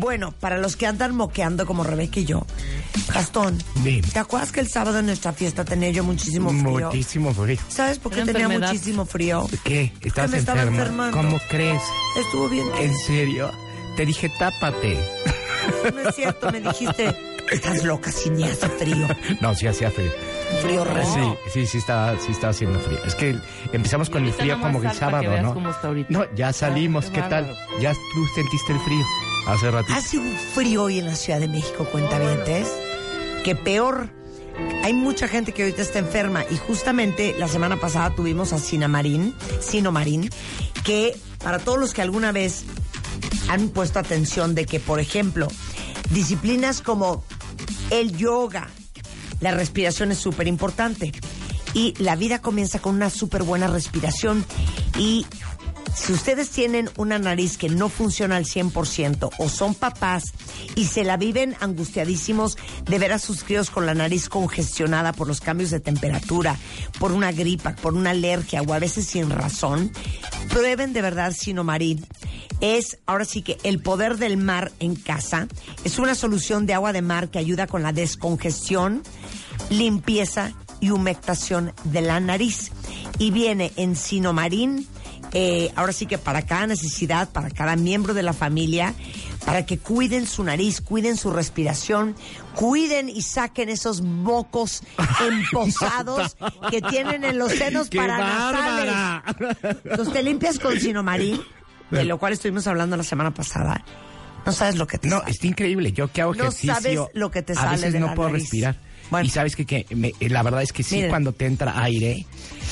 Bueno, para los que andan moqueando como Rebeca y yo, Gastón, Dime. ¿te acuerdas que el sábado en nuestra fiesta tenía yo muchísimo frío? Muchísimo frío. ¿Sabes por qué Era tenía enfermedad. muchísimo frío? ¿Qué? ¿Estás me estaba enferma? enfermando. ¿Cómo crees? Estuvo bien. ¿En serio? Te dije, tápate. No es cierto, me dijiste, estás loca si ni hace frío. No, sí hacía frío. Frío rojo. Sí, sí, sí estaba, sí estaba haciendo frío. Es que empezamos con el frío como el sábado, ¿no? cómo está ahorita. No, ya salimos. qué ¿Qué tal? Ya tú sentiste el frío hace ratito. Hace un frío hoy en la Ciudad de México, cuentavientes, que peor. Hay mucha gente que ahorita está enferma y justamente la semana pasada tuvimos a Sina Marín, Sino Marín, que para todos los que alguna vez han puesto atención de que, por ejemplo, disciplinas como el yoga, la respiración es súper importante. Y la vida comienza con una súper buena respiración. Y si ustedes tienen una nariz que no funciona al 100% o son papás y se la viven angustiadísimos de ver a sus críos con la nariz congestionada por los cambios de temperatura, por una gripa, por una alergia o a veces sin razón, prueben de verdad Sinomarín. Es ahora sí que el poder del mar en casa. Es una solución de agua de mar que ayuda con la descongestión, limpieza y humectación de la nariz. Y viene en Sinomarín, eh, ahora sí que para cada necesidad, para cada miembro de la familia, para que cuiden su nariz, cuiden su respiración, cuiden y saquen esos mocos emposados que tienen en los senos ¡Qué paranasales. bárbara! Entonces te limpias con Sinomarín, de lo cual estuvimos hablando la semana pasada. No sabes lo que te No, sale. está increíble. Yo que hago No ejercicio. sabes lo que te a sale veces de no la puedo nariz. respirar. Bueno. Y sabes que, que me- la verdad es que sí, Miren. cuando te entra aire,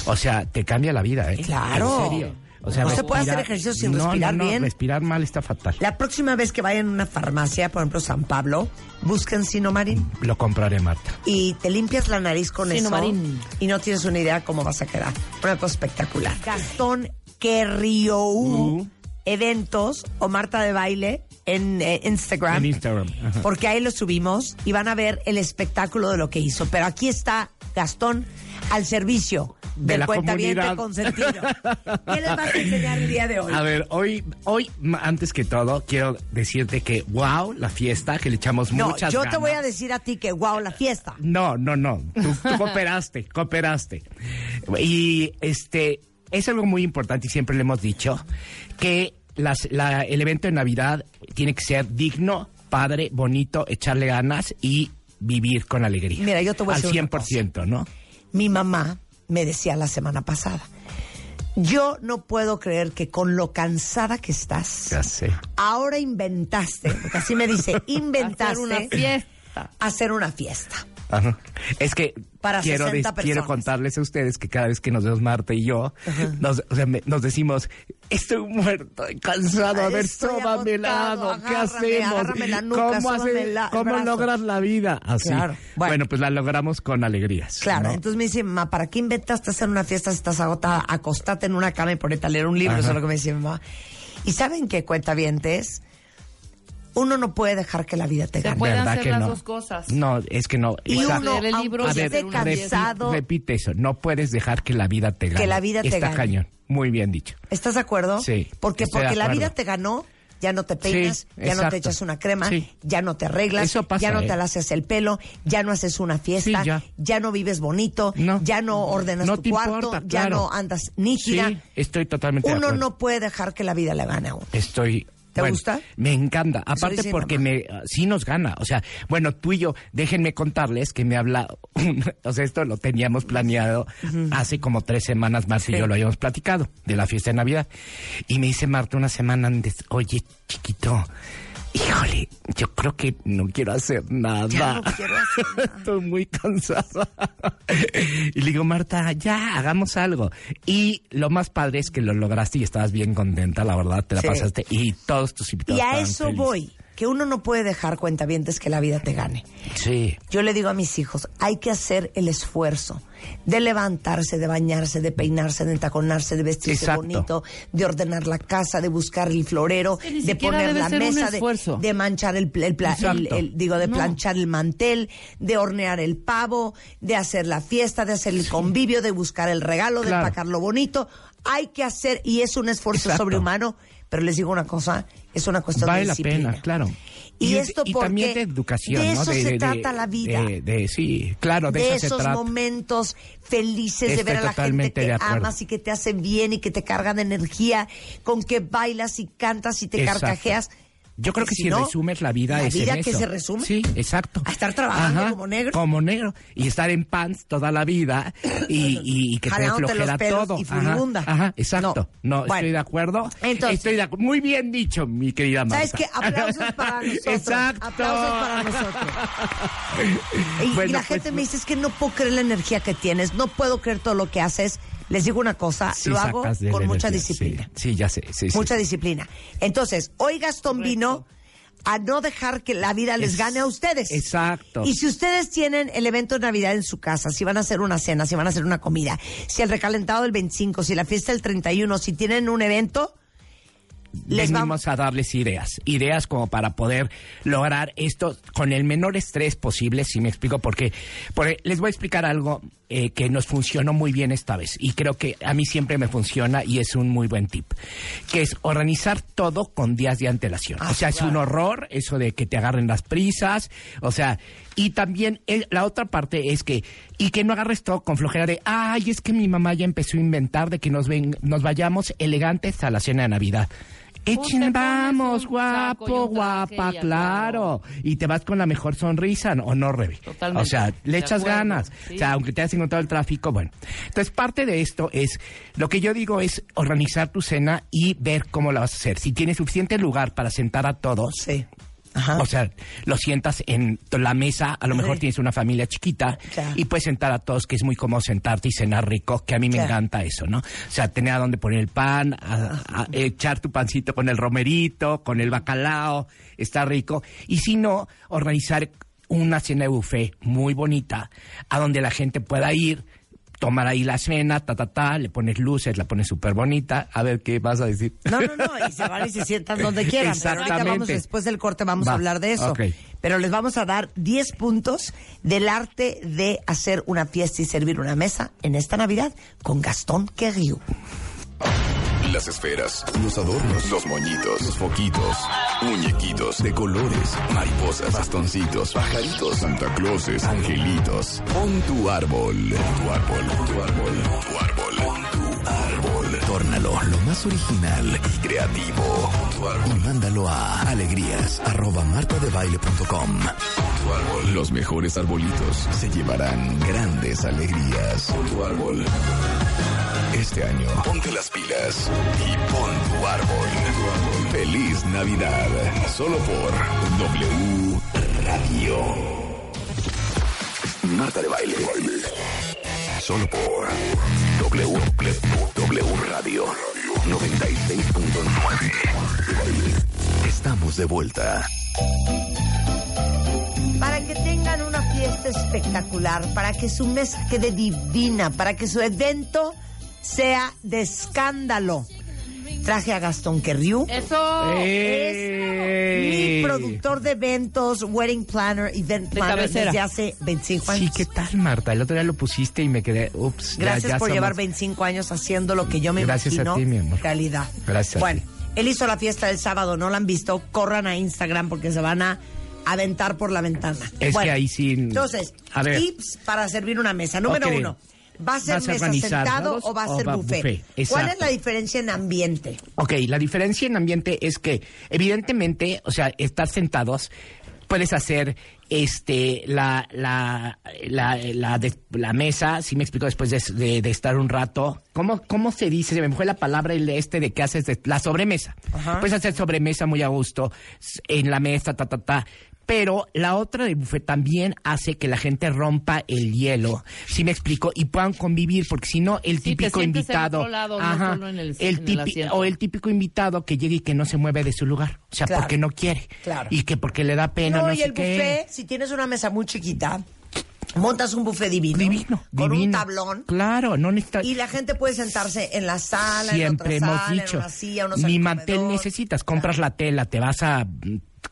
o sea, te cambia la vida, ¿eh? Claro. En serio. O sea, No se puede hacer respirar- ejercicio sin No, no, respirar no, bien. Respirar mal está fatal. La próxima vez que vayan a una farmacia, por ejemplo San Pablo, busquen Sinomarín Lo compraré, Marta. y te limpias la nariz con Sinomarín. eso y no tienes una idea cómo vas a quedar. Una cosa espectacular. Gastón Querriou, eventos o Marta de baile en eh, Instagram. En Instagram. Ajá. Porque ahí lo subimos y van a ver el espectáculo de lo que hizo. Pero aquí está Gastón al servicio De del la comunidad. consentido. ¿Qué les vas a enseñar el día de hoy? A ver, hoy, hoy, antes que todo, quiero decirte que, wow, la fiesta, que le echamos No, muchas yo te voy a decir a ti que wow, la fiesta. No, no, no. Tú, tú cooperaste, cooperaste. Y este es algo muy importante y siempre le hemos dicho que las, la- el evento de Navidad tiene que ser digno, padre, bonito, echarle ganas y vivir con alegría. Mira, yo te voy a Al decir una 100%, ¿no? Mi mamá me decía la semana pasada, yo no puedo creer que con lo cansada que estás, Ya sé. ahora inventaste, porque así me dice, inventaste Hacer una fiesta. hacer una fiesta. Ajá. Es que Para quiero, 60 des- quiero contarles a ustedes que cada vez que nos vemos Marta y yo, nos, o sea, me- nos decimos, estoy muerto, cansado, a ver, sóbame lado, ¿qué hacemos? agárrame la nuca, ¿Cómo, hace- la- cómo brazo". logras la vida? Así. Claro. Bueno. Bueno. pues la logramos con alegrías. Claro, ¿no? entonces me dice, mamá, ¿para qué inventaste hacer una fiesta si estás agotada? Acostate en una cama y ponete a leer un libro, Ajá. eso es lo que me dice mi mamá. ¿Y saben qué cuenta Uno no puede dejar que la vida te Se gane. pueden ¿Verdad hacer que las no? dos cosas. No, es que no. Y uno, leer el libro Repite eso, no puedes dejar que la vida te gane. Que la vida te Está gane. cañón. Muy bien dicho. ¿estás de acuerdo? Sí, Porque, estoy porque de la acuerdo. vida te ganó, ya no te peinas, Sí, ya no te echas una crema, Sí. ya no te arreglas, Eso pasa, ya no ¿eh? te haces el pelo, ya no haces una fiesta, Sí, ya. no vives bonito, No. ya no ordenas No tu te cuarto, importa, ya no andas nítida. Sí, estoy totalmente de Uno acuerdo. no puede dejar que la vida le gane a uno. Estoy. ¿Te bueno, gusta? Me encanta. Aparte dice porque mamá. me sí nos gana. O sea, bueno, tú y yo, déjenme contarles que me habla, un- o sea, esto lo teníamos planeado hace como tres semanas más Sí. y yo lo habíamos platicado de la fiesta de Navidad. Y me dice Marta una semana antes, oye, chiquito, híjole, yo creo que no quiero hacer nada. Ya no quiero hacer nada. Estoy muy cansada. y le digo, Marta, ya, hagamos algo. Y lo más padre es que lo lograste y estabas bien contenta, la verdad, te la Sí. pasaste. Y todos tus invitados Y a eso felices. voy, que uno no puede dejar cuentavientes que la vida te gane. Sí. Yo le digo a mis hijos, hay que hacer el esfuerzo de levantarse, de bañarse, de peinarse, de entaconarse, de vestirse Exacto. bonito, de ordenar la casa, de buscar el florero, de poner la mesa, de, esfuerzo. de manchar el, el pla- el- el- digo, de No. planchar el mantel, de hornear el pavo, de hacer la fiesta, de hacer el convivio, de buscar el regalo, de Claro. empacarlo bonito. Hay que hacer, y es un esfuerzo Exacto. sobrehumano, pero les digo una cosa, es una cuestión Vale de la disciplina. pena, claro. Y, esto y porque también de educación, de ¿no? eso se trata la vida. de- sí, claro, de, se esos trata. momentos felices de ver a la gente que amas y que te hacen bien y que te cargan de energía, con que bailas y cantas y te Exacto. carcajeas. Yo creo que si, no, resumes la vida la es vida en que eso. se resume Sí, exacto. a estar trabajando como negro. Como negro. Y estar en pants toda la vida y, y- y que te flojera todo. y furibunda. Ajá, exacto. No. No, Bueno. estoy de acuerdo. Entonces- estoy de acu- Muy bien dicho, mi querida Marta. ¿Sabes qué? Aplausos para nosotros. Exacto. Aplausos para nosotros. Y, la pues, gente me dice, es que no puedo creer la energía que tienes, no puedo creer todo lo que haces. Les digo una cosa, sí lo hago con mucha energía, disciplina. Sí, sí, ya sé. Sí, sí. Mucha disciplina. Entonces, hoy Gastón vino a no dejar que la vida les Es- gane a ustedes. exacto. Y si ustedes tienen el evento de Navidad en su casa, si van a hacer una cena, si van a hacer una comida, si el recalentado del 25, si la fiesta del 31, si tienen un evento, les vamos a darles ideas, ideas como para poder lograr esto con el menor estrés posible, si me explico, porque, porque les voy a explicar algo eh, que nos funcionó muy bien esta vez y creo que a mí siempre me funciona y es un muy buen tip, que es organizar todo con días de antelación. o sea, es un horror eso de que te agarren las prisas, o sea, y también el- la otra parte es que, y que no agarres todo con flojera de, ay, es que mi mamá ya empezó a inventar de que nos, ven, nos vayamos elegantes a la cena de Navidad. Echen, vamos, guapo, guapa, claro. Y te vas con la mejor sonrisa, ¿no? ¿o no, Rebe? Totalmente. O sea, le De echas acuerdo, ganas. sí. O sea, aunque te hayas encontrado el tráfico, bueno. Entonces, parte de esto es, lo que yo digo es organizar tu cena y ver cómo la vas a hacer. Si tienes suficiente lugar para sentar a todos, Sí. Ajá. o sea, lo sientas en la mesa, a lo mejor Sí. tienes una familia chiquita y puedes sentar a todos, que es muy cómodo sentarte y cenar rico, que a mí me encanta eso, ¿no? O sea, tener a dónde poner el pan, a- a echar tu pancito con el romerito, con el bacalao, está rico. Y si no, organizar una cena de buffet muy bonita, a donde la gente pueda ir, tomar ahí la cena, ta, ta, ta, le pones luces, la pones súper bonita. A ver, ¿qué vas a decir? No, no, no, y se van y se sientan donde quieran. Pero ahorita vamos, Exactamente. después del corte vamos a hablar de eso. Pero les vamos a dar 10 puntos del arte de hacer una fiesta y servir una mesa en esta Navidad con Gastón Querriu. Las esferas, los adornos, los moñitos, los foquitos, muñequitos de colores, mariposas, bastoncitos, pajaritos, Santa Clauses, angelitos. Pon tu árbol, tu árbol, tu árbol, tu árbol, pon tu árbol. Tórnalo lo más original y creativo. Pon tu árbol. Y mándalo a alegrías arroba martadebaile.com. Pon tu árbol. Los mejores arbolitos se llevarán grandes alegrías. Pon tu árbol. Este año, ponte las pilas y pon tu árbol. Feliz Navidad. Solo por W Radio. Marta de baile. Solo por W, W Radio 96.9. Estamos de vuelta. Para que tengan una fiesta espectacular, para que su mesa quede divina, para que su evento sea de escándalo. Traje a Gastón Querriu. Eso. ¡Ey! Mi productor de eventos, wedding planner, event planner cabecera. desde hace 25 Sí, años. ¿qué tal, Marta? El otro día lo pusiste y me quedé, ups. Gracias ya por somos- llevar 25 años haciendo lo que yo me Gracias a imagino ti, mi amor. realidad. Gracias a Bueno, ti. él hizo la fiesta del sábado, no la han visto, corran a Instagram porque se van a aventar por la ventana. Es Bueno, que ahí sí- Entonces, A ver. tips para servir una mesa. Número uno, ¿va a ser ¿Vas a mesa sentado o va a ser va buffet? buffet? ¿Cuál es la diferencia en ambiente? Ok, la diferencia en ambiente es que, evidentemente, o sea, estar sentados, puedes hacer este la la la, la, de- la mesa, si me explico después de, de- de estar un rato. ¿Cómo, ¿Cómo se dice? Se me fue la palabra el este de que haces de- la sobremesa. Ajá. Puedes hacer sobremesa muy a gusto en la mesa, ta, ta, ta. Pero la otra del buffet también hace que la gente rompa el hielo, si me explico, y puedan convivir, porque si no, el Sí, te típico en invitado. otro lado, no solo en el- en el típi- asiento. o el típico invitado que llega y que no se mueve de su lugar. O sea, Claro. porque no quiere. Claro. Y que porque le da pena, no, no, y sé el qué. buffet, si tienes una mesa muy chiquita, montas un buffet divino. Divino, Con un tablón. Claro, no necesitas. Y la gente puede sentarse en la sala, Siempre en otra hemos sala, dicho, en una silla, unos ni el mantel comedor. necesitas, compras la tela, te vas a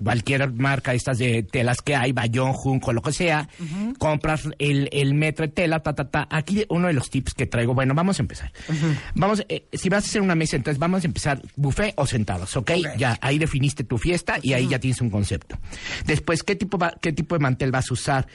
cualquier marca estas de telas que hay, Bayón, Junco, lo que sea, compras el, el metro de tela, ta, ta, ta. Aquí uno de los tips que traigo, bueno, vamos a empezar. Vamos, eh, si vas a hacer una mesa, entonces vamos a empezar buffet o sentados, ¿ok? Ya, ahí definiste tu fiesta y ahí ya tienes un concepto. Después, ¿qué tipo, va- ¿qué tipo de mantel vas a usar?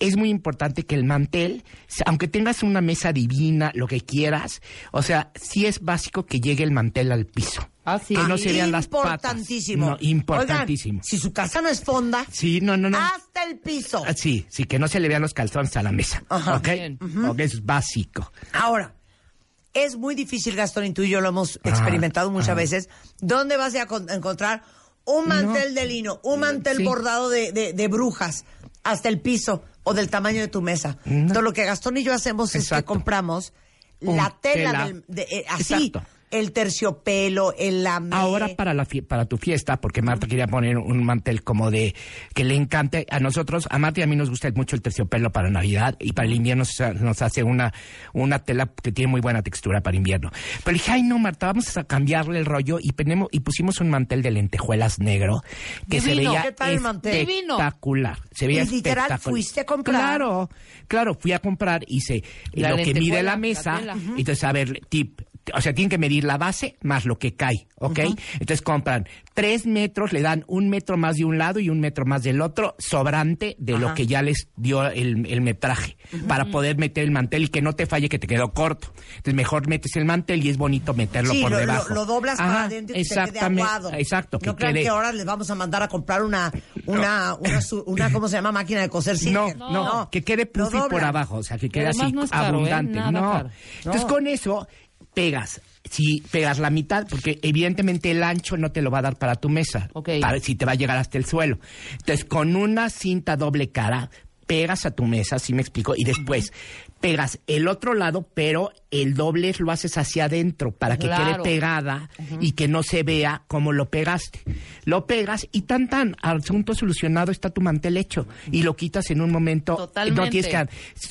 Es muy importante que el mantel, aunque tengas una mesa divina, lo que quieras, o sea, sí es básico que llegue el mantel al piso. Ah, sí. Que no se vean las patas. Importantísimo. No, importantísimo. Oigan, si su casa no es fonda, Sí, no, no, no. hasta el piso. Ah, Sí, sí, que no se le vean los calzones a la mesa. Ajá. ¿Ok? Bien. Es básico. Ahora, es muy difícil, Gastón, y tú y yo lo hemos experimentado muchas veces. ¿Dónde vas a con- encontrar un mantel de lino, un mantel Sí. bordado de, de- de brujas hasta el piso o del tamaño de tu mesa? Entonces, lo que Gastón y yo hacemos es que compramos la tela, tela. del- de- eh, así, Exacto. El terciopelo, el lamé. Ahora para la para tu fiesta, porque Marta quería poner un mantel como de que le encante a nosotros, a Marta y a mí nos gusta mucho el terciopelo para Navidad y para el invierno nos hace una una tela que tiene muy buena textura para invierno. Pero dije, ay no Marta, vamos a cambiarle el rollo y ponemos y pusimos un mantel de lentejuelas negro que se veía ¿Qué tal el mantel? Divino. espectacular. Se veía Y literal, espectacular. fuiste a comprar. Claro, claro, fui a comprar, hice La lo que mide la la mesa. Ujú. Entonces, a ver, tip. O sea, tienen que medir la base más lo que cae, ¿ok? Entonces compran tres metros, le dan un metro más de un lado y un metro más del otro, sobrante de lo que ya les dio el, el metraje, para poder meter el mantel y que no te falle que te quedó corto. Entonces mejor metes el mantel y es bonito meterlo Sí, por lo, debajo. lo doblas para adentro y que se quede exactamente, aguado. Exacto, No crean quede- que ahora les vamos a mandar a comprar una, una, una, su- una, ¿cómo se llama? Máquina de coser No, Singer. no, que quede puffy por abajo, o sea, que quede así no caro, ¿eh? abundante. No. caro. Entonces No. con eso pegas. Si pegas la mitad, porque evidentemente el ancho no te lo va a dar para tu mesa, Ok. para si te va a llegar hasta el suelo. Entonces con una cinta doble cara pegas a tu mesa, ¿sí me explico? Y después pegas el otro lado, pero el doble lo haces hacia adentro para que Claro. quede pegada y que no se vea cómo lo pegaste. Lo pegas y tan tan, asunto solucionado, está tu mantel hecho y lo quitas en un momento. Totalmente. No tienes que,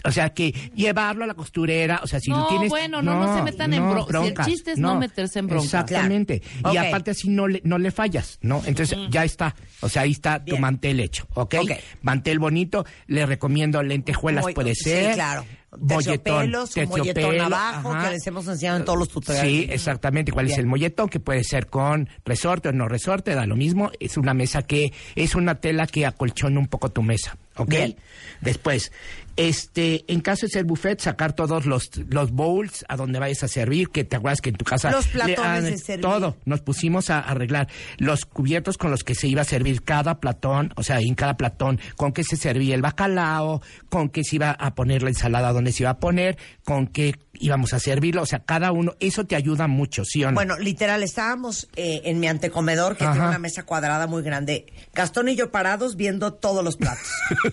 o sea, que llevarlo a la costurera, o sea, si No, lo tienes... bueno, no, no se metan en bro- si el chiste es no meterse en broncas. Exactamente. Claro. Y aparte así no le, no le fallas, ¿no? Entonces ya está, o sea, ahí está tu mantel hecho, ¿ok? Ok. Mantel bonito, le recomiendo lentejuelas, Muy- puede sí, ser. claro. Molletón, molletón abajo, ajá. que les hemos enseñado en todos los tutoriales. Sí, exactamente. ¿Cuál es Bien. el molletón? Que puede ser con resorte o no resorte, da lo mismo. Es una mesa que es una tela que acolchona un poco tu mesa, ¿ok? Bien. Después, este, en caso de ser buffet, sacar todos los, los bowls a donde vayas a servir, que te acuerdas que en tu casa... Los le- platones de servir. Todo. Nos pusimos a arreglar los cubiertos con los que se iba a servir cada platón, o sea, en cada platón, con qué se servía el bacalao, con qué se iba a poner la ensalada donde se iba a poner, con qué íbamos a servirlo, o sea, cada uno, eso te ayuda mucho, ¿sí o no? Bueno, literal, estábamos eh, en mi antecomedor, que Ajá. tiene una mesa cuadrada muy grande. Gastón y yo parados viendo todos los platos.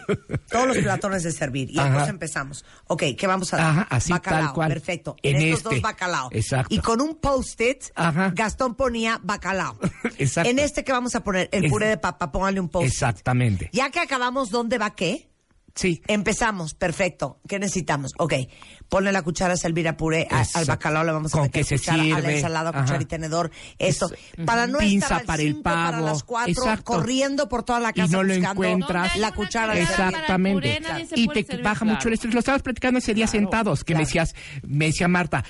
todos los platones de servir. Y Ajá. entonces empezamos. Ok, ¿qué vamos a dar? Ajá, así, bacalao, tal cual. perfecto. En, En estos este. dos bacalao. Exacto. Y con un post-it. Gastón ponía bacalao. Exacto. En este que vamos a poner, el puré de papa, póngale un post-it. Exactamente. Ya que acabamos, ¿dónde va qué? Sí. Empezamos, perfecto. ¿Qué necesitamos? Ok, ponle la cuchara a servir a puré, a- al bacalao le vamos a Con meter qué se cuchara, a la ensalada, Ajá. cuchara y tenedor, esto. Es- Para no Pinza estar al para el cinco, para pavo. las cuatro, Exacto. corriendo por toda la casa y no lo buscando encuentras. ¿Dónde hay la cuchara Exactamente. puré? Se y te servir, baja claro. mucho el estrés. Lo estabas platicando ese día sentados, que me decías, me decía Marta,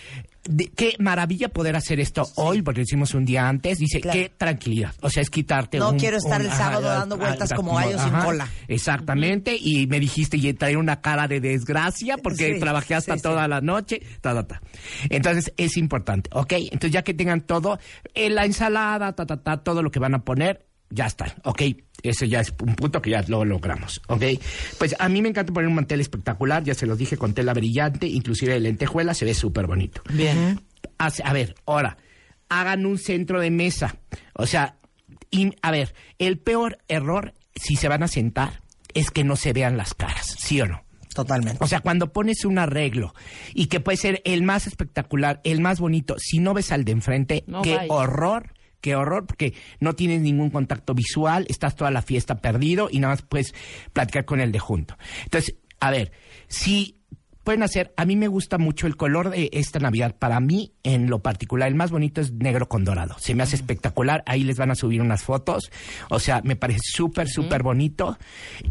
de- qué maravilla poder hacer esto hoy, porque lo hicimos un día antes. Dice, Claro. qué tranquilidad. O sea, es quitarte No un- quiero estar un- el sábado dando vueltas como gallo sin cola. Exactamente. Y me dijiste, y traer una cara de desgracia, porque Sí, trabajé hasta sí. toda la noche. Ta, ta, ta. Entonces, es importante, ¿ok? Entonces, ya que tengan todo, eh, la ensalada, ta, ta, ta, todo lo que van a poner, ya está, ¿ok? Ese ya es un punto que ya lo logramos, ¿ok? Pues a mí me encanta poner un mantel espectacular, ya se los dije, con tela brillante, inclusive de lentejuela, se ve súper bonito. Bien. Hace- A ver, ahora, hagan un centro de mesa. O sea, a ver, el peor error, si se van a sentar, es que no se vean las caras, ¿sí o no? Totalmente. O sea, cuando pones un arreglo y que puede ser el más espectacular, el más bonito, si no ves al de enfrente, No qué horror, qué horror, porque no tienes ningún contacto visual, estás toda la fiesta perdido y nada más puedes platicar con el de junto. Entonces, a ver, si pueden hacer, a mí me gusta mucho el color de esta Navidad. Para mí, en lo particular, el más bonito es negro con dorado. Se me hace espectacular. Ahí les van a subir unas fotos. O sea, me parece súper, súper bonito.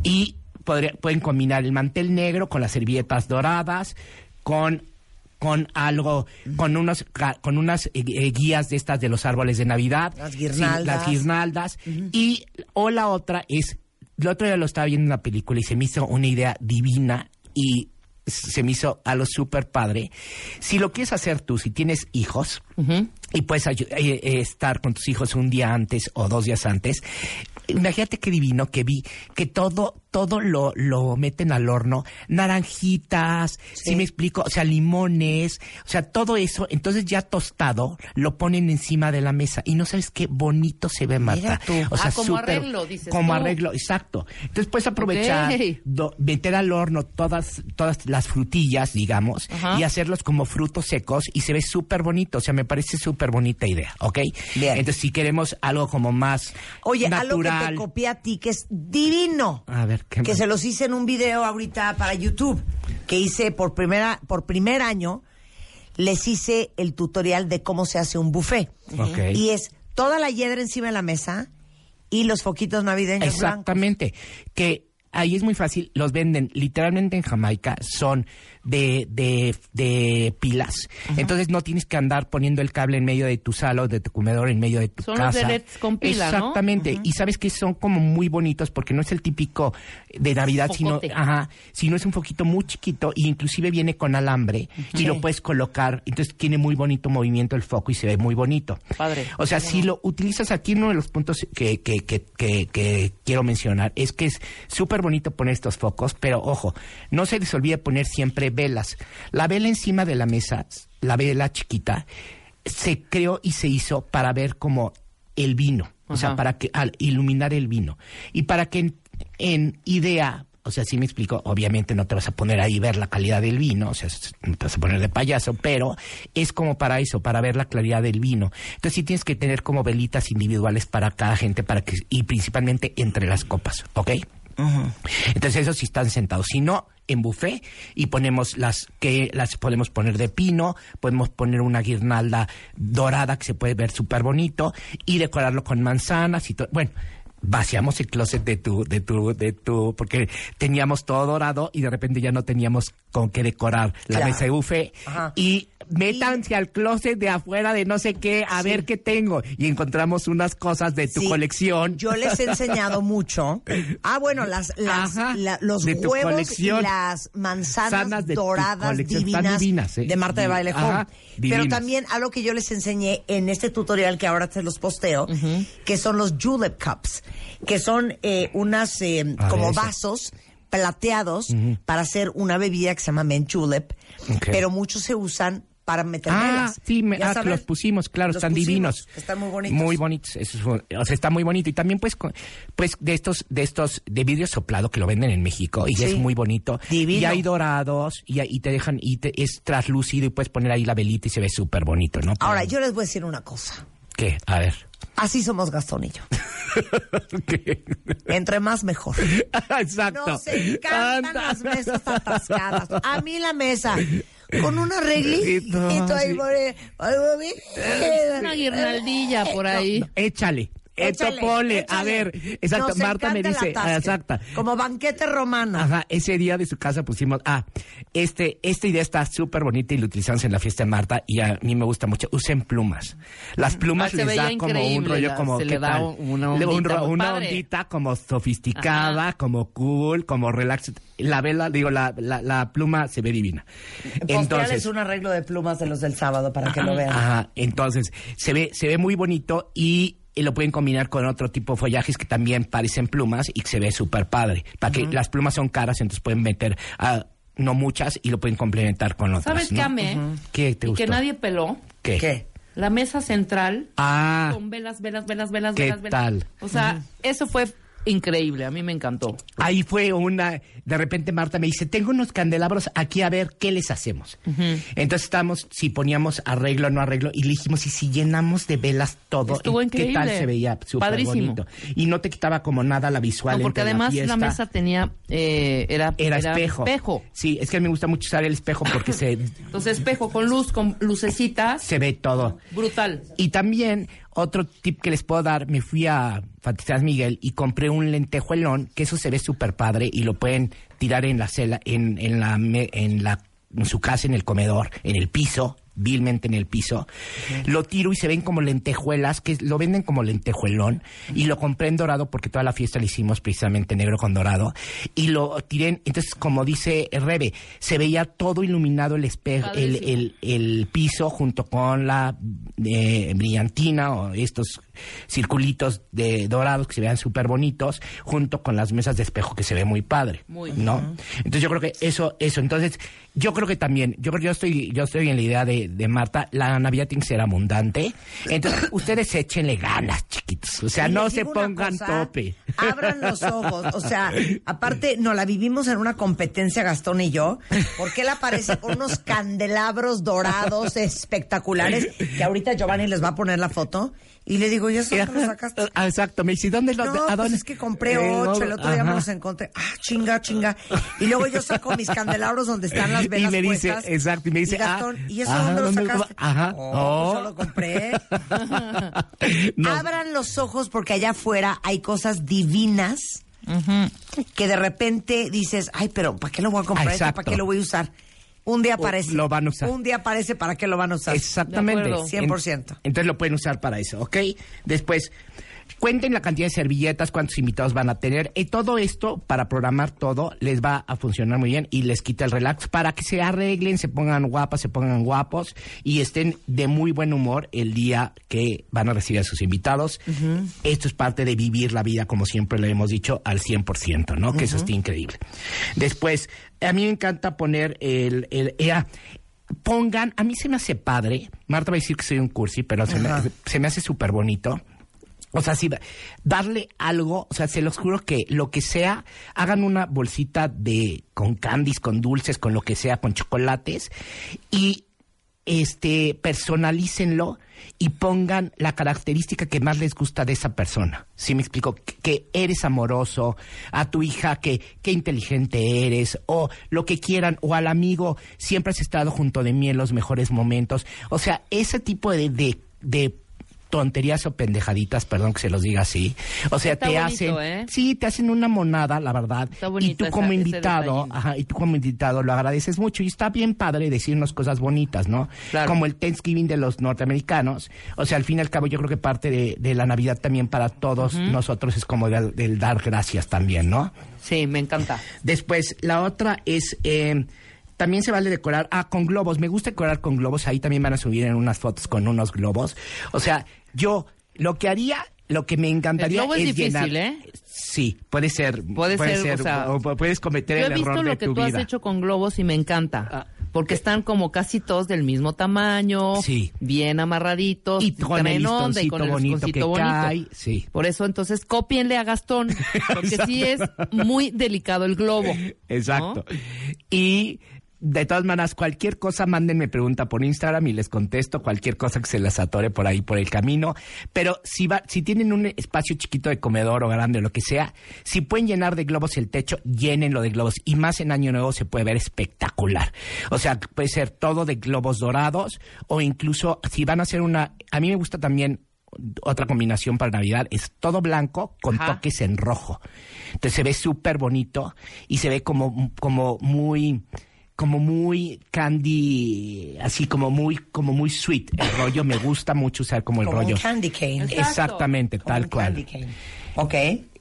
Y pueden combinar el mantel negro con las servilletas doradas, con con algo, con unos, con unas eh, eh, guías de estas de los árboles de Navidad, las guirnaldas, las guirnaldas. Y o la otra es, el otro día lo estaba viendo en una película y se me hizo una idea divina y se me hizo a lo súper padre. Si lo quieres hacer tú, si tienes hijos y puedes eh, estar con tus hijos un día antes o dos días antes, imagínate qué divino que vi que todo todo lo, lo meten al horno, naranjitas, si me explico, o sea, limones, o sea, todo eso, entonces ya tostado, lo ponen encima de la mesa y no sabes qué bonito se ve, Marta. O sea, ah, como arreglo, dices Como arreglo, exacto. Entonces puedes aprovechar, meter al horno todas, todas las frutillas, digamos, y hacerlos como frutos secos y se ve súper bonito, o sea, me parece súper bonita idea, ¿ok? Bien. Entonces, si queremos algo como más Oye, algo que te copié a ti, que es divino. A ver, que se los hice en un video ahorita para YouTube, que hice por primera por primer año. Les hice el tutorial de cómo se hace un buffet. Y es toda la hiedra encima de la mesa y los foquitos navideños Exactamente, que ahí es muy fácil, los venden literalmente en Jamaica, son de, de, de pilas. Entonces no tienes que andar poniendo el cable en medio de tu sala o de tu comedor, en medio de tu son casa. Son los con pila, Exactamente. Y sabes que son como muy bonitos porque no es el típico de Navidad, sino, ajá, sino es un foquito muy chiquito e inclusive viene con alambre y lo puedes colocar. Entonces tiene muy bonito movimiento el foco y se ve muy bonito. Padre. O sea, si lo utilizas aquí, uno de los puntos que, que, que, que, que quiero mencionar es que es súper bonito poner estos focos, pero ojo, no se les olvide poner siempre velas. La vela encima de la mesa, la vela chiquita, se creó y se hizo para ver como el vino, o sea, para que al iluminar el vino y para que en, idea o sea, sí me explico, obviamente no te vas a poner ahí ver la calidad del vino, o sea, no te vas a poner de payaso, pero es como para eso, para ver la claridad del vino. Entonces sí tienes que tener como velitas individuales para cada gente, para que, y principalmente entre las copas, ¿ok? Entonces eso sí están sentados. Si no, en buffet y ponemos las que las podemos poner de pino, podemos poner una guirnalda dorada que se puede ver súper bonito y decorarlo con manzanas y todo. Bueno, vaciamos el closet de tu, de tu, de tu, porque teníamos todo dorado y de repente ya no teníamos con qué decorar la mesa de buffet. Y métanse al closet de afuera de no sé qué, a ver qué tengo. Y encontramos unas cosas de tu colección. Yo les he enseñado mucho. Ah, bueno, las, las los huevos y las manzanas doradas divinas, ¿eh? de Marta de Baile Pero también algo que yo les enseñé en este tutorial que ahora te los posteo, que son los julep cups que son eh, unas eh, como vasos plateados para hacer una bebida que se llama menchulep, pero muchos se usan para meter ah, Sí, ah, los pusimos, claro, están divinos. Están muy bonitos. Muy bonitos, o sea, está muy bonito. Y también, pues, pues de estos, de estos, de vidrio soplado que lo venden en México y es muy bonito. Y hay dorados y, te dejan, y te, es traslúcido y puedes poner ahí la velita y se ve súper bonito, ¿no? Ahora, yo les voy a decir una cosa. ¿Qué? A ver. Así somos Gastón y yo. Entre más mejor. Exacto. Nos encantan las mesas atascadas. A mí la mesa con un arreglito ahí por Una guirnaldilla por ahí. échale. Esto pole, a ver, exacto, Marta me dice, exacta. Como banquete romano. Ajá, ese día de su casa pusimos, ah, este, esta idea está súper bonita y lo utilizamos en la fiesta de Marta y a mí me gusta mucho. Usen plumas. Las plumas ah, les da como un rollo como, se le da una ondita, una ondita como sofisticada, como cool, como relax. La vela, digo, la, la, la pluma se ve divina. Entonces es un arreglo de plumas de los del sábado para que lo vean. Ajá, entonces se ve, se ve muy bonito y y lo pueden combinar con otro tipo de follajes que también parecen plumas y que se ve súper padre. Para que las plumas son caras, entonces pueden meter a no muchas y lo pueden complementar con otras. ¿Sabes qué amé? ¿Qué te y que nadie peló. ¿Qué? La mesa central ah, con velas, velas, velas, velas, ¿qué velas, tal? O sea, eso fue increíble, a mí me encantó. Ahí fue una, de repente Marta me dice, tengo unos candelabros aquí a ver qué les hacemos. Entonces estábamos, si poníamos arreglo o no arreglo, y le dijimos, y si llenamos de velas todo, Estuvo ¿Y ¿qué tal increíble. se veía? Súper Padrísimo. bonito. Y no te quitaba como nada la visual. No, porque entre además la, mesa tenía, eh, era, Era, espejo. espejo. Sí, es que a mí me gusta mucho usar el espejo porque se, Entonces espejo con luz, con lucecitas, se ve todo. brutal. Y también, otro tip que les puedo dar, me fui a Fatizas Miguel y compré un lentejuelón, que eso se ve súper padre y lo pueden tirar en la cela, en, en la, en la, en su casa, en el comedor, en el piso, vilmente en el piso. Lo tiro y se ven como lentejuelas, que lo venden como lentejuelón, y lo compré en dorado porque toda la fiesta la hicimos precisamente negro con dorado, y lo tiré, en- entonces como dice Rebe, se veía todo iluminado el espejo, el, el, el piso junto con la eh, brillantina o estos circulitos de dorados que se vean súper bonitos, junto con las mesas de espejo que se ve muy padre, Muy. ¿no? Entonces yo creo que eso, eso, entonces yo creo que también, yo creo yo estoy, yo estoy en la idea de, de Marta, la Navidad tiene que ser abundante, entonces ustedes échenle ganas, chiquitos, o sea, no se pongan cosa, tope. Abran los ojos. O sea, aparte, no la vivimos en una competencia, Gastón y yo, porque él aparece con unos candelabros dorados espectaculares, que ahorita Giovanni les va a poner la foto. Y le digo, ¿y eso dónde lo sacaste? Ah, Exacto, me dice, ¿dónde lo, No, a pues es que compré Eh, ocho, el otro día me los encontré. Ah, chinga, chinga. Y luego yo saco mis candelabros donde están las velas y me dice, puestas. exacto, y me dice, Gastón, ah, ¿y eso ajá, dónde lo ¿dónde lo- sacaste? ajá, Oh, oh. pues yo lo compré. No. Abran los ojos porque allá afuera hay cosas divinas que de repente dices, ay, pero ¿para qué lo voy a comprar? Exacto. ¿Para qué lo voy a usar? Un día aparece. lo van a usar. Un día aparece, ¿para qué lo van a usar? Exactamente. De acuerdo. 100%. entonces lo pueden usar para eso, ¿ok? Después, cuenten la cantidad de servilletas, cuántos invitados van a tener. Y todo esto, para programar todo, les va a funcionar muy bien y les quita el relax para que se arreglen, se pongan guapas, se pongan guapos y estén de muy buen humor el día que van a recibir a sus invitados. Esto es parte de vivir la vida, como siempre lo hemos dicho, al 100%, ¿no? Que eso está increíble. Después, a mí me encanta poner el... el eh, ah, pongan, a mí se me hace padre, Marta va a decir que soy un cursi, pero se me, se me hace súper bonito. O sea, sí, darle algo, o sea, se los juro que lo que sea, hagan una bolsita de con candies, con dulces, con lo que sea, con chocolates y este personalícenlo y pongan la característica que más les gusta de esa persona. ¿Sí me explico? Que, que eres amoroso, a tu hija que qué inteligente eres o lo que quieran o al amigo siempre has estado junto de mí en los mejores momentos. O sea, ese tipo de de, de tonterías o pendejaditas, perdón que se los diga así. O sea, Está te bonito, hacen, ¿eh? sí, te hacen una monada, la verdad. Está y bonito tú como esa- invitado, ajá, y tú como invitado lo agradeces mucho y está bien padre decirnos cosas bonitas, ¿no? Claro. Como el Thanksgiving de los norteamericanos. O sea, al fin y al cabo yo creo que parte de, de la Navidad también para todos nosotros es como del, del dar gracias también, ¿no? Sí, me encanta. Después, la otra es... eh, también se vale decorar, ah, con globos. Me gusta decorar con globos. Ahí también van a subir en unas fotos con unos globos. O sea, yo lo que haría, lo que me encantaría El globo es difícil, llenar- ¿eh? Sí, puede ser. Puede ser, o sea, puedes cometer Yo el he visto error de lo que tu tú has vida. hecho con globos y me encanta. Ah. Porque están como casi todos del mismo tamaño, Sí. bien amarraditos, Y con el onda y con el bonito que bonito. cae, sí. Por eso entonces cópienle a Gastón, porque sí es muy delicado el globo. Exacto. Y de todas maneras, cualquier cosa, mándenme pregunta por Instagram y les contesto cualquier cosa que se les atore por ahí por el camino. Pero si va, si tienen un espacio chiquito de comedor o grande o lo que sea, si pueden llenar de globos el techo, llénenlo de globos. Y más en Año Nuevo se puede ver espectacular. O sea, puede ser todo de globos dorados o incluso si van a hacer una, a mí me gusta también otra combinación para Navidad es todo blanco con Ajá. toques en rojo. Entonces se ve súper bonito y se ve como, como muy como muy candy, así como muy como muy sweet. El rollo me gusta mucho usar como el Como rollo. un candy cane. Exacto. Exactamente, Como tal un cual. candy cane. Ok.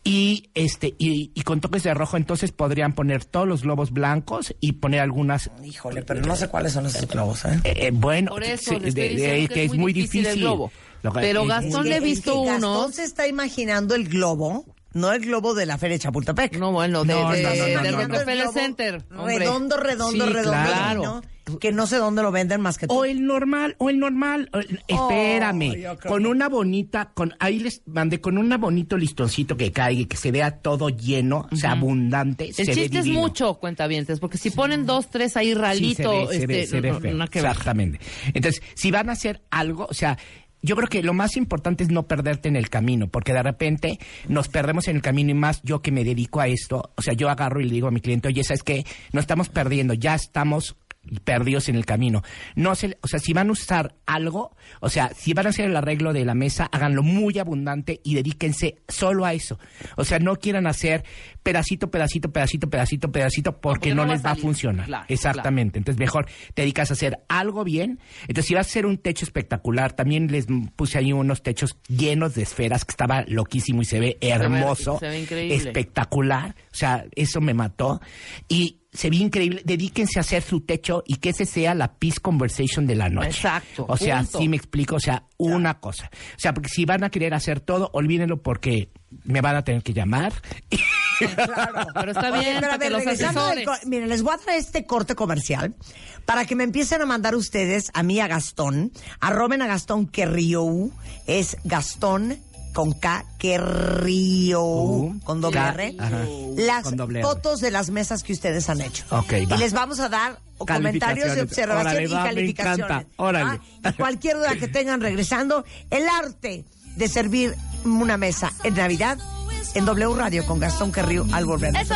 Y este y, y con toques de rojo entonces podrían poner todos los globos blancos y poner algunas Híjole, pero no sé cuáles son esos globos, ¿eh? eh, eh, bueno, Por eso de- de- que es muy difícil el globo. Pero Gastón Es le he visto unos- Gastón se está imaginando el globo, no el globo de la Feria de Chapultepec. No, bueno, de, No, de, no, no, no, de no, no. Rockefeller El globo Center. hombre. Redondo, redondo, Sí, redondo. claro. ¿no? que no sé dónde lo venden más que tú. O el normal, o el normal. o el- espérame. con que- una bonita, con ahí les mandé con un bonito listoncito que caiga y que se vea todo lleno, o sea, abundante. El se ve chiste es mucho, cuentavientes, porque si ponen dos, tres ahí Sí, ralito, se ve, se este, ve, se ve no- feo. nada que ver. Exactamente. Entonces, si van a hacer algo, o sea, yo creo que lo más importante es no perderte en el camino, porque de repente nos perdemos en el camino y más yo que me dedico a esto, o sea, yo agarro y le digo a mi cliente, oye, ¿sabes qué? No estamos perdiendo, ya estamos perdidos en el camino. No se, o sea, si van a usar algo, o sea, si van a hacer el arreglo de la mesa, háganlo muy abundante y dedíquense solo a eso. O sea, no quieran hacer pedacito, pedacito, pedacito, pedacito, pedacito, porque, porque no, no va les a va a funcionar. Claro, Exactamente. Entonces, mejor te dedicas a hacer algo bien. Entonces, si vas a hacer un techo espectacular, también les puse ahí unos techos llenos de esferas que estaba loquísimo y se ve hermoso, se ve increíble. espectacular. O sea, eso me mató. Y se ve increíble. Dedíquense a hacer su techo y que ese sea la peace conversation de la noche. Exacto, O sea, punto. sí me explico. O sea, una cosa. O sea, porque si van a querer hacer todo, olvídenlo porque me van a tener que llamar. Claro. Pero está Oye, bien, pero a ver, los del Miren, les voy a traer este corte comercial para que me empiecen a mandar ustedes a mí a Gastón, arroben a Gastón que río, es Gastón con K, que río, Uh, con doble K, R, ajá, las con doble R. fotos de las mesas que ustedes han hecho. Ok, y va. les vamos a dar comentarios y Calificaciones. observación Órale, y va, calificaciones. encanta. Órale. ¿ah? Y cualquier duda que tengan regresando, el arte de servir una mesa en Navidad en W Radio con Gastón Querrío al volver. ¡Eso!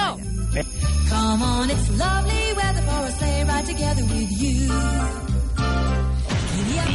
Come on, it's lovely weather for a sleigh ride together with you.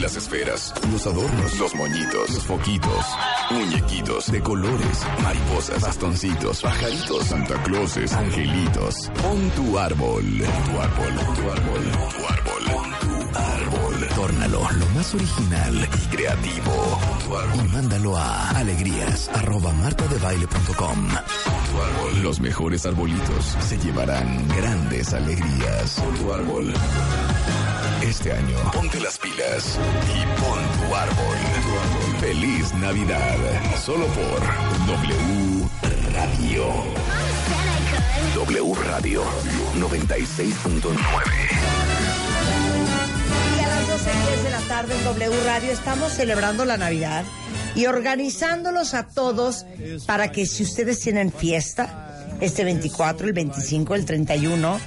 Las esferas, los adornos, los moñitos, los foquitos, muñequitos de colores, mariposas, bastoncitos, pajaritos, Santa Clauses, angelitos. Pon tu árbol, tu árbol, tu árbol, tu árbol, pon tu árbol. Tórnalo lo más original y creativo. Tu árbol. Y mándalo a alegrías arroba martadebaile.com. Pon tu árbol. Los mejores arbolitos se llevarán grandes alegrías. Tu árbol. Este año, ponte las pilas y pon tu árbol. Feliz Navidad. Solo por W Radio. W Radio 96.9. Y a las 12.10 de la tarde en W Radio estamos celebrando la Navidad y organizándolos a todos para que si ustedes tienen fiesta, este 24, el 25, el 31,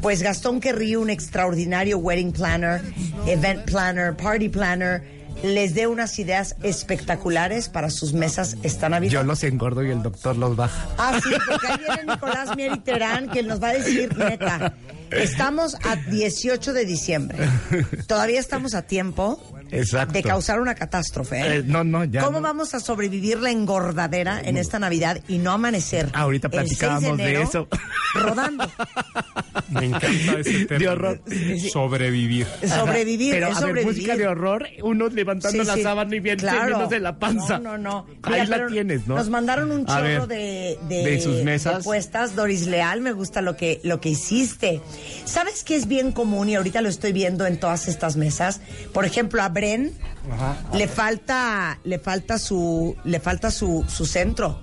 pues Gastón Querrío, un extraordinario wedding planner, event planner, party planner, les dé unas ideas espectaculares para sus mesas esta Navidad. Yo los engordo y el doctor los baja. Ah, sí, porque ahí viene Nicolás Mieri Terán, que nos va a decir, neta, estamos a 18 de diciembre. Todavía estamos a tiempo Exacto. de causar una catástrofe. ¿eh? Eh, no, no, ya ¿Cómo no. vamos a sobrevivir la engordadera en esta Navidad y no amanecer? Ahorita el 6 platicábamos de eso. Rodando. Me encanta ese término. horror. Sobrevivir. Sobrevivir, Pero es a ver, sobrevivir. música de horror, unos levantando Sí, la sí. sábana y bien Claro. de la panza. No, no, no. Ahí la tienes, ¿no? Nos mandaron un chorro ver, de, de, de sus mesas. de puestas. Doris Leal, me gusta lo que, lo que hiciste. ¿Sabes qué es bien común y ahorita lo estoy viendo en todas estas mesas? Por ejemplo, a Bren le falta, le falta su, le falta su, su centro.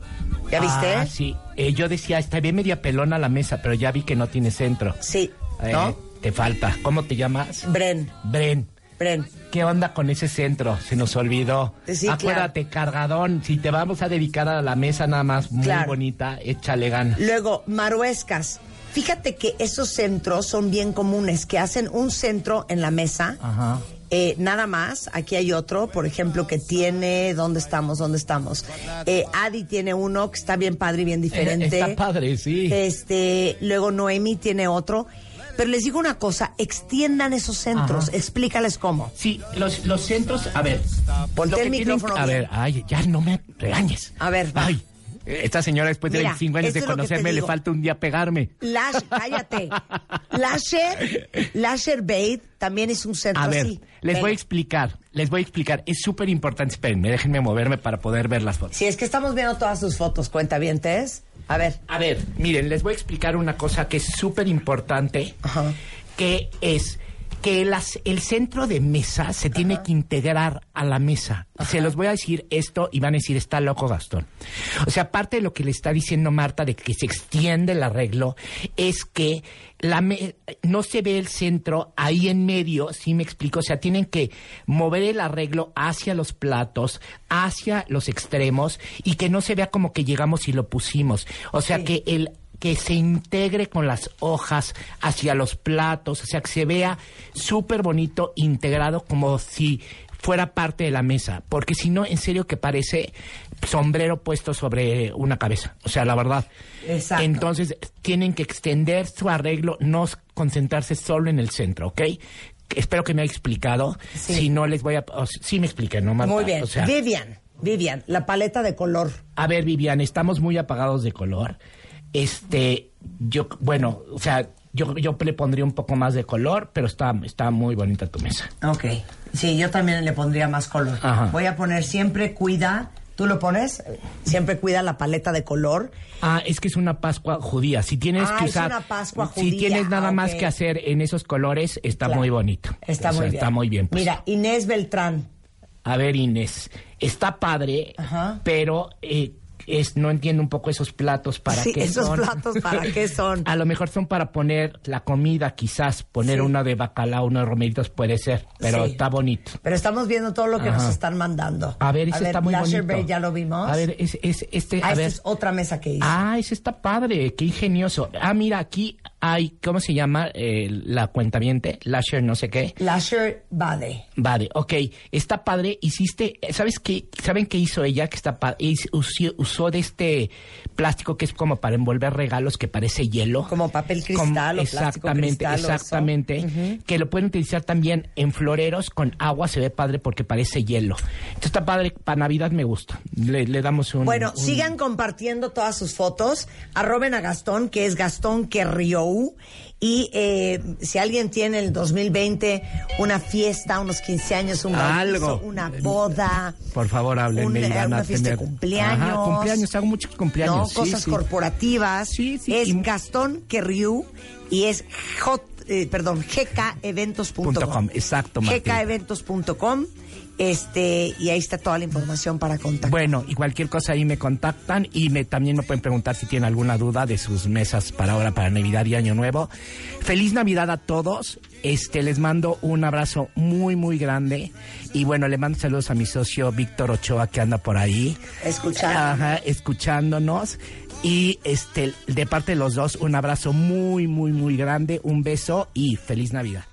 ¿Ya viste? Ah, sí. Eh, yo decía, está bien media pelona la mesa, pero ya vi que no tiene centro. Sí. Eh, ¿No? Te falta. ¿Cómo te llamas? Bren, Bren. Bren. ¿Qué onda con ese centro? Se nos olvidó. Sí, Acuérdate, cargadón, si te vamos a dedicar a la mesa nada más muy Claro. bonita, échale ganas. Luego, maruescas. Fíjate que esos centros son bien comunes, que hacen un centro en la mesa. Ajá. Eh, nada más, aquí hay otro, por ejemplo, que tiene, ¿dónde estamos? ¿Dónde estamos? Eh, Adi tiene uno que está bien padre y bien diferente. Está padre, sí. Este, luego Noemi tiene otro. Pero les digo una cosa, extiendan esos centros, Ajá. explícales cómo. Sí, los, los centros, a ver. Ponte el tienen- micrófono A ver, ay, ya no me regañes. A ver, va. Ay, esta señora después de Mira, 25 años de conocerme le falta un día pegarme. Lash, cállate. Lasher, Lasher Bait también es un centro A ver, así. les voy a explicar, les voy a explicar. Es súper importante, espérenme, déjenme moverme para poder ver las fotos. Si es que estamos viendo todas sus fotos, cuenta bien, A ver. A ver, miren, les voy a explicar una cosa que es súper importante, que es que las- el centro de mesa se tiene que integrar a la mesa. Se los voy a decir esto y van a decir, está loco Gastón. O sea, aparte de lo que le está diciendo Marta de que se extiende el arreglo, es que la me- no se ve el centro ahí en medio, si me explico, o sea, tienen que mover el arreglo hacia los platos, hacia los extremos y que no se vea como que llegamos y lo pusimos. O sea, que el que se integre con las hojas hacia los platos, o sea, que se vea súper bonito, integrado como si fuera parte de la mesa, porque si no, en serio que parece sombrero puesto sobre una cabeza, o sea, la verdad. Exacto. Entonces, tienen que extender su arreglo, no concentrarse solo en el centro, ¿ok? Espero que me haya explicado. Sí. Si no, les voy a... o sí me expliqué, ¿no, Marta? Muy bien. O sea, Vivian, Vivian, la paleta de color. a ver, Vivian, estamos muy apagados de color. Este, yo, bueno, o sea, yo, yo le pondría un poco más de color, pero está, está muy bonita tu mesa. Ok. Sí, yo también le pondría más color. Ajá. Voy a poner siempre cuida. ¿Tú lo pones? Siempre cuida la paleta de color. Ah, es que es una Pascua judía. Si tienes Ah, que es usar, una Pascua si judía. tienes nada Ah, más que hacer en esos colores, está Claro. muy bonito. Está O sea, muy bien. Está muy bien. pues. Mira, Inés Beltrán. A ver, Inés, está padre, Ajá. pero eh, es, no entiendo un poco esos platos para Sí, qué esos son. platos, ¿para qué son? A lo mejor son para poner la comida, quizás poner Sí. una de bacalao, uno de romeritos puede ser, pero Sí. está bonito. Pero estamos viendo todo lo que Ajá. nos están mandando. A ver, ese está muy Lasher bonito. Bay ya lo vimos. A ver, es, es- este, Ah, a ver. es otra mesa que hice. Ah, ese está padre, qué ingenioso. Ah, mira, aquí hay, ¿cómo se llama eh, la cuentaviente? Lasher no sé qué. Lasher Bade. Vale, ok, está padre. Hiciste, ¿sabes qué? ¿Saben qué hizo ella? Que está padre. Usó, usó de este plástico que es como para envolver regalos que parece hielo. Como papel cristal o plástico Exactamente, cristal o eso. exactamente. Que lo pueden utilizar también en floreros con agua, se ve padre porque parece hielo. Entonces está padre, para Navidad me gusta. Le, le damos un... Bueno, un- sigan compartiendo todas sus fotos. Arroben a Gastón, que es Gastón Querriou. Y eh, si alguien tiene en el 2020 una fiesta, unos 15 años, un bautizo, Algo. una boda. Por favor, háblenme un- y van una a fiesta tener... de cumpleaños. Ajá, cumpleaños, hago muchos cumpleaños. No, cosas corporativas. Es y- Gastón Querriou y es J, eh, perdón, gkeventos.com. Punto com, exacto, Martín. gkeventos.com. Este, y ahí está toda la información para contactar. Bueno, y cualquier cosa ahí me contactan y me también me pueden preguntar si tienen alguna duda de sus mesas para ahora, para Navidad y Año Nuevo. Feliz Navidad a todos. Este, les mando un abrazo muy, muy grande. Y bueno, le mando saludos a mi socio Víctor Ochoa que anda por ahí. Escuchando. Ajá, escuchándonos. Y este, de parte de los dos, un abrazo muy, muy, muy grande, un beso y feliz Navidad.